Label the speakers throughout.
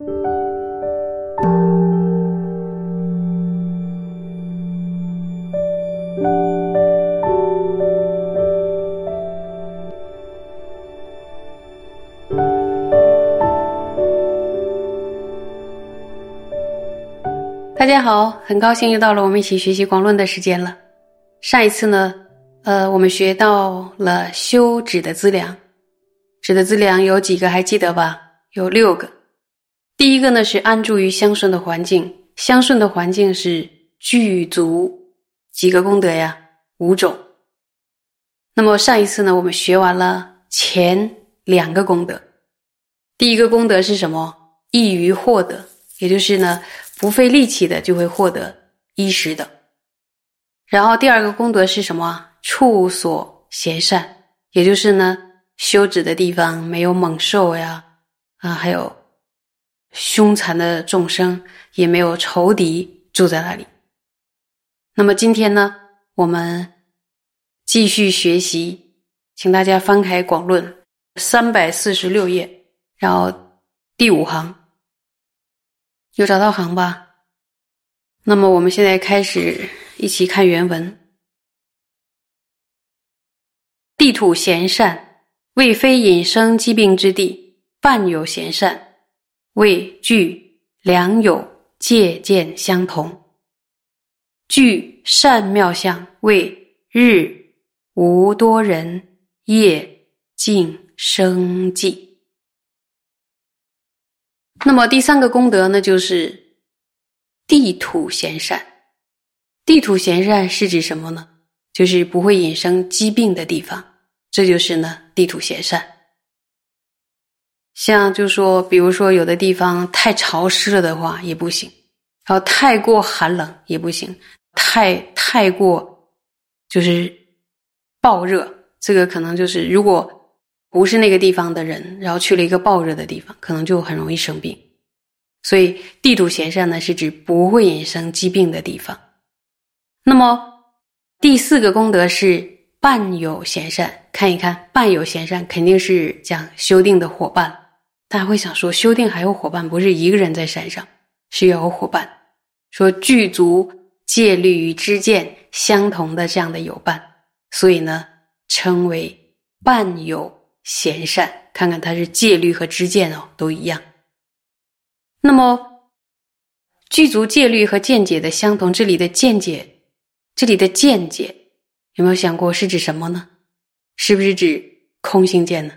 Speaker 1: 大家好，很高兴又到了我们一起学习广论的时间了。上一次呢，呃，我们学到了修止的资粮，止的资粮有几个还记得吧？有六个。第一个呢是安住于相顺的环境，相顺的环境是具足几个功德呀？五种。那么上一次呢，我们学完了前两个功德。第一个功德是什么？易于获得，也就是呢。不费力气的就会获得衣食的，然后第二个功德是什么？处所闲善，也就是呢，修止的地方没有猛兽呀，啊，还有凶残的众生，也没有仇敌住在那里。那么今天呢，我们继续学习，请大家翻开《广论》三百四十六页，然后第五行。有找到行吧？那么我们现在开始一起看原文。地土贤善，未非引生疾病之地；伴有贤善，为具良友借鉴相同。具善妙相，为日无多人，夜静生寂。那么第三个功德呢，就是地土贤善。地土贤善是指什么呢？就是不会引生疾病的地方，这就是呢地土贤善。像就说，比如说有的地方太潮湿了的话也不行，然后太过寒冷也不行，太太过就是暴热，这个可能就是如果。不是那个地方的人，然后去了一个暴热的地方，可能就很容易生病。所以地土贤善呢，是指不会引生疾病的地方。那么第四个功德是伴有贤善，看一看伴有贤善，肯定是讲修订的伙伴。大家会想说，修订还有伙伴，不是一个人在山上，是要有伙伴。说具足戒律与知见相同的这样的友伴，所以呢，称为伴有。贤善，看看他是戒律和知见哦，都一样。那么，具足戒律和见解的相同，这里的见解，这里的见解，有没有想过是指什么呢？是不是指空性见呢？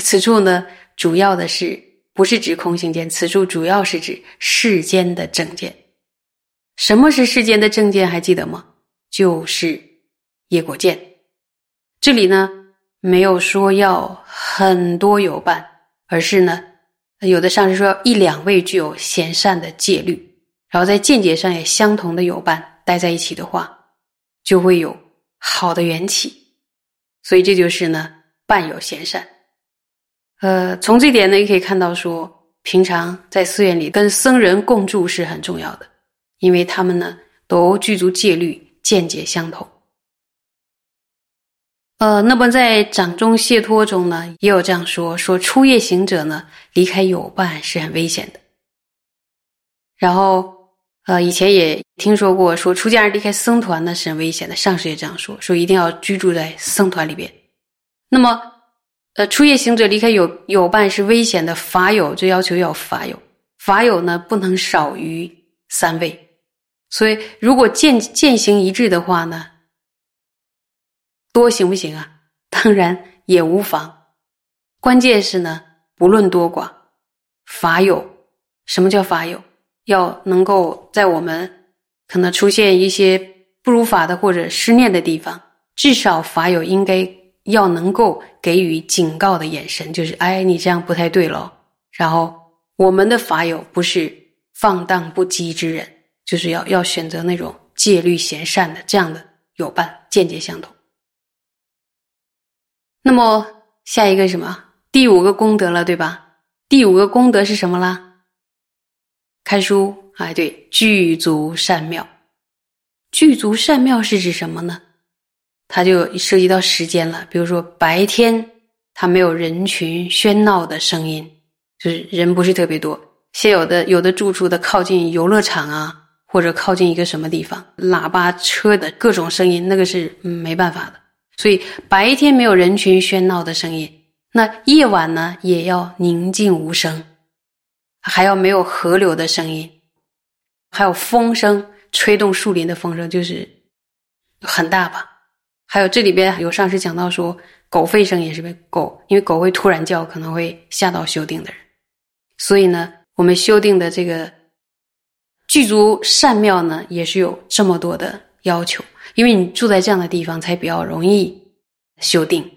Speaker 1: 此处呢，主要的是不是指空性见？此处主要是指世间的正见。什么是世间的正见？还记得吗？就是业果见。这里呢？没有说要很多有伴，而是呢，有的上师说一两位具有贤善的戒律，然后在见解上也相同的有伴待在一起的话，就会有好的缘起。所以这就是呢，伴有贤善。呃，从这点呢，也可以看到说，平常在寺院里跟僧人共住是很重要的，因为他们呢都具足戒律，见解相同。呃，那么在掌中解脱中呢，也有这样说：说初夜行者呢，离开友伴是很危险的。然后，呃，以前也听说过，说出家人离开僧团呢是很危险的。上师也这样说，说一定要居住在僧团里边。那么，呃，初夜行者离开友友伴是危险的。法友就要求要法友，法友呢不能少于三位。所以，如果见践行一致的话呢？多行不行啊？当然也无妨。关键是呢，不论多寡，法有什么叫法有？要能够在我们可能出现一些不如法的或者失念的地方，至少法友应该要能够给予警告的眼神，就是哎，你这样不太对喽。然后我们的法友不是放荡不羁之人，就是要要选择那种戒律贤善的这样的友伴，见解相同。那么下一个什么？第五个功德了，对吧？第五个功德是什么啦？看书，哎，对，具足善妙。具足善妙是指什么呢？它就涉及到时间了。比如说白天，它没有人群喧闹的声音，就是人不是特别多。现有的有的住处的靠近游乐场啊，或者靠近一个什么地方，喇叭车的各种声音，那个是没办法的。所以白天没有人群喧闹的声音，那夜晚呢也要宁静无声，还要没有河流的声音，还有风声吹动树林的风声，就是很大吧。还有这里边有上师讲到说，狗吠声也是被狗，因为狗会突然叫，可能会吓到修定的人。所以呢，我们修定的这个具足善妙呢，也是有这么多的要求。因为你住在这样的地方，才比较容易修定。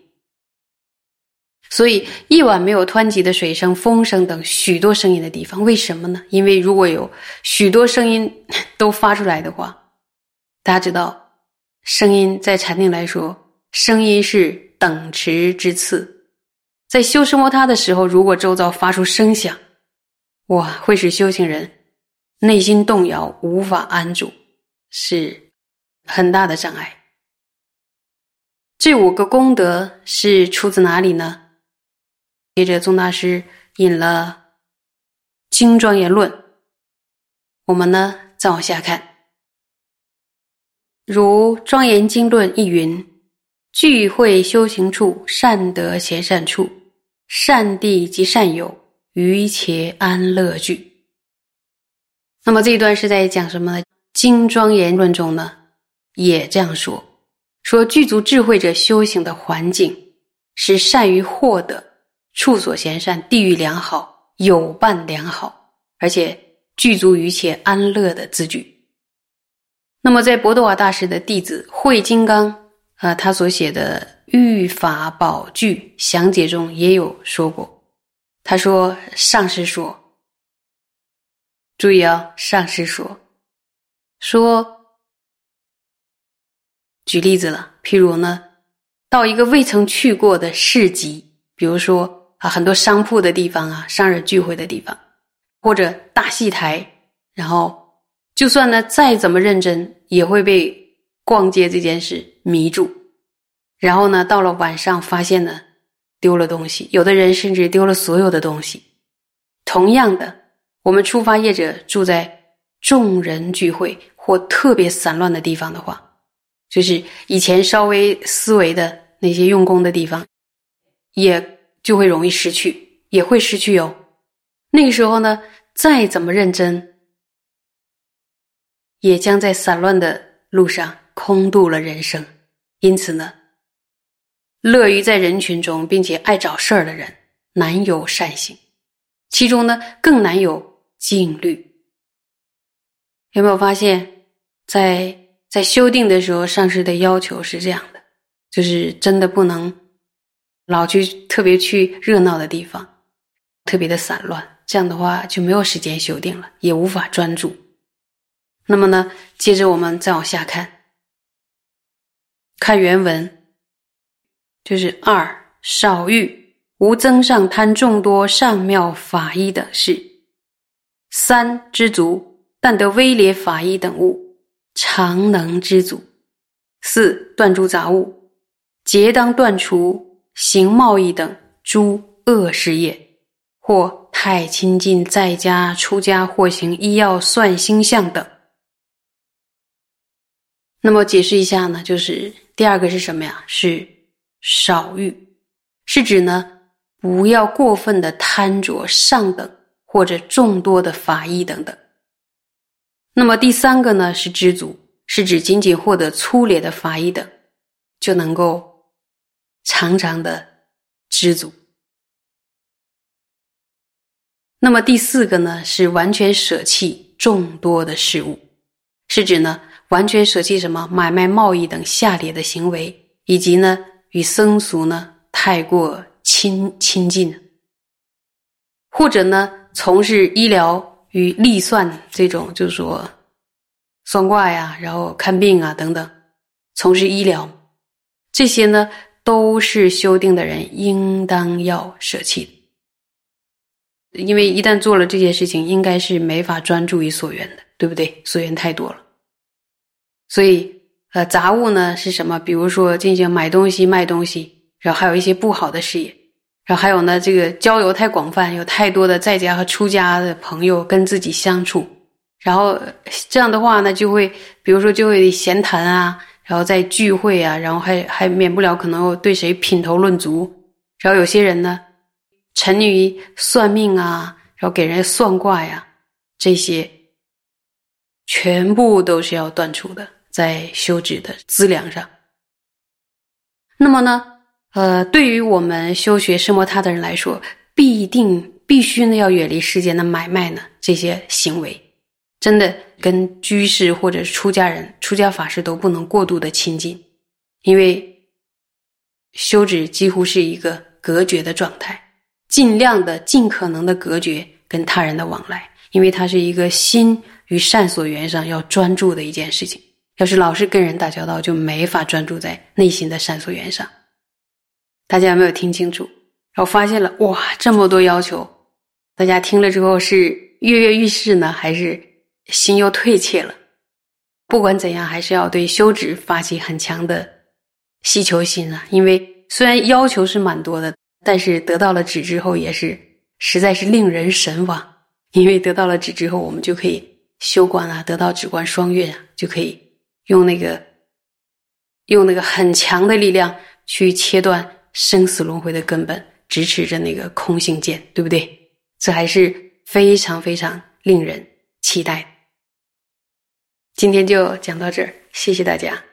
Speaker 1: 所以夜晚没有湍急的水声、风声等许多声音的地方，为什么呢？因为如果有许多声音都发出来的话，大家知道，声音在禅定来说，声音是等持之次。在修什摩他的时候，如果周遭发出声响，哇，会使修行人内心动摇，无法安住，是。很大的障碍。这五个功德是出自哪里呢？接着宗大师引了《经庄严论》，我们呢再往下看。如《庄严经论》一云：“聚会修行处，善德贤善处，善地及善友，于且安乐具。”那么这一段是在讲什么呢？《经庄严论》中呢？也这样说，说具足智慧者修行的环境是善于获得处所贤善、地域良好、友伴良好，而且具足一切安乐的字句。那么，在博多瓦大师的弟子慧金刚啊，他所写的《御法宝具详解》中也有说过，他说：“上师说，注意啊，上师说，说。”举例子了，譬如呢，到一个未曾去过的市集，比如说啊，很多商铺的地方啊，商人聚会的地方，或者大戏台，然后就算呢再怎么认真，也会被逛街这件事迷住。然后呢，到了晚上发现呢丢了东西，有的人甚至丢了所有的东西。同样的，我们出发业者住在众人聚会或特别散乱的地方的话。就是以前稍微思维的那些用功的地方，也就会容易失去，也会失去哟。那个时候呢，再怎么认真，也将在散乱的路上空度了人生。因此呢，乐于在人群中并且爱找事儿的人，难有善行，其中呢更难有静虑。有没有发现，在？在修订的时候，上师的要求是这样的，就是真的不能老去特别去热闹的地方，特别的散乱，这样的话就没有时间修订了，也无法专注。那么呢，接着我们再往下看，看原文，就是二少欲无增上贪众多上妙法医等事，三知足但得威廉法医等物。常能知足，四断诸杂物，皆当断除行贸易等诸恶事业，或太亲近在家出家，或行医药算星象等。那么解释一下呢？就是第二个是什么呀？是少欲，是指呢不要过分的贪着上等或者众多的法衣等等。那么第三个呢是知足，是指仅仅获得粗劣的法医等，就能够常常的知足。那么第四个呢是完全舍弃众多的事物，是指呢完全舍弃什么买卖贸易等下列的行为，以及呢与僧俗呢太过亲亲近，或者呢从事医疗。与历算这种，就是说算卦呀，然后看病啊等等，从事医疗，这些呢都是修定的人应当要舍弃，因为一旦做了这件事情，应该是没法专注于所缘的，对不对？所缘太多了，所以呃，杂物呢是什么？比如说进行买东西、卖东西，然后还有一些不好的事业，然后还有呢，这个交友太广泛，有太多的在家和出家的朋友跟自己相处，然后这样的话呢，就会比如说就会闲谈啊，然后在聚会啊，然后还还免不了可能对谁品头论足，然后有些人呢，沉溺于算命啊，然后给人算卦呀，这些全部都是要断除的，在修止的资粮上。那么呢？呃，对于我们修学圣摩他的人来说，必定必须呢要远离世间的买卖呢这些行为，真的跟居士或者出家人、出家法师都不能过度的亲近，因为修止几乎是一个隔绝的状态，尽量的、尽可能的隔绝跟他人的往来，因为它是一个心与善所缘上要专注的一件事情。要是老是跟人打交道，就没法专注在内心的善所缘上。大家有没有听清楚？然后发现了哇，这么多要求，大家听了之后是跃跃欲试呢，还是心又退怯了？不管怎样，还是要对修止发起很强的希求心啊！因为虽然要求是蛮多的，但是得到了止之后，也是实在是令人神往。因为得到了止之后，我们就可以修观啊，得到止观双运啊，就可以用那个用那个很强的力量去切断。生死轮回的根本，支持着那个空性剑，对不对？这还是非常非常令人期待。今天就讲到这儿，谢谢大家。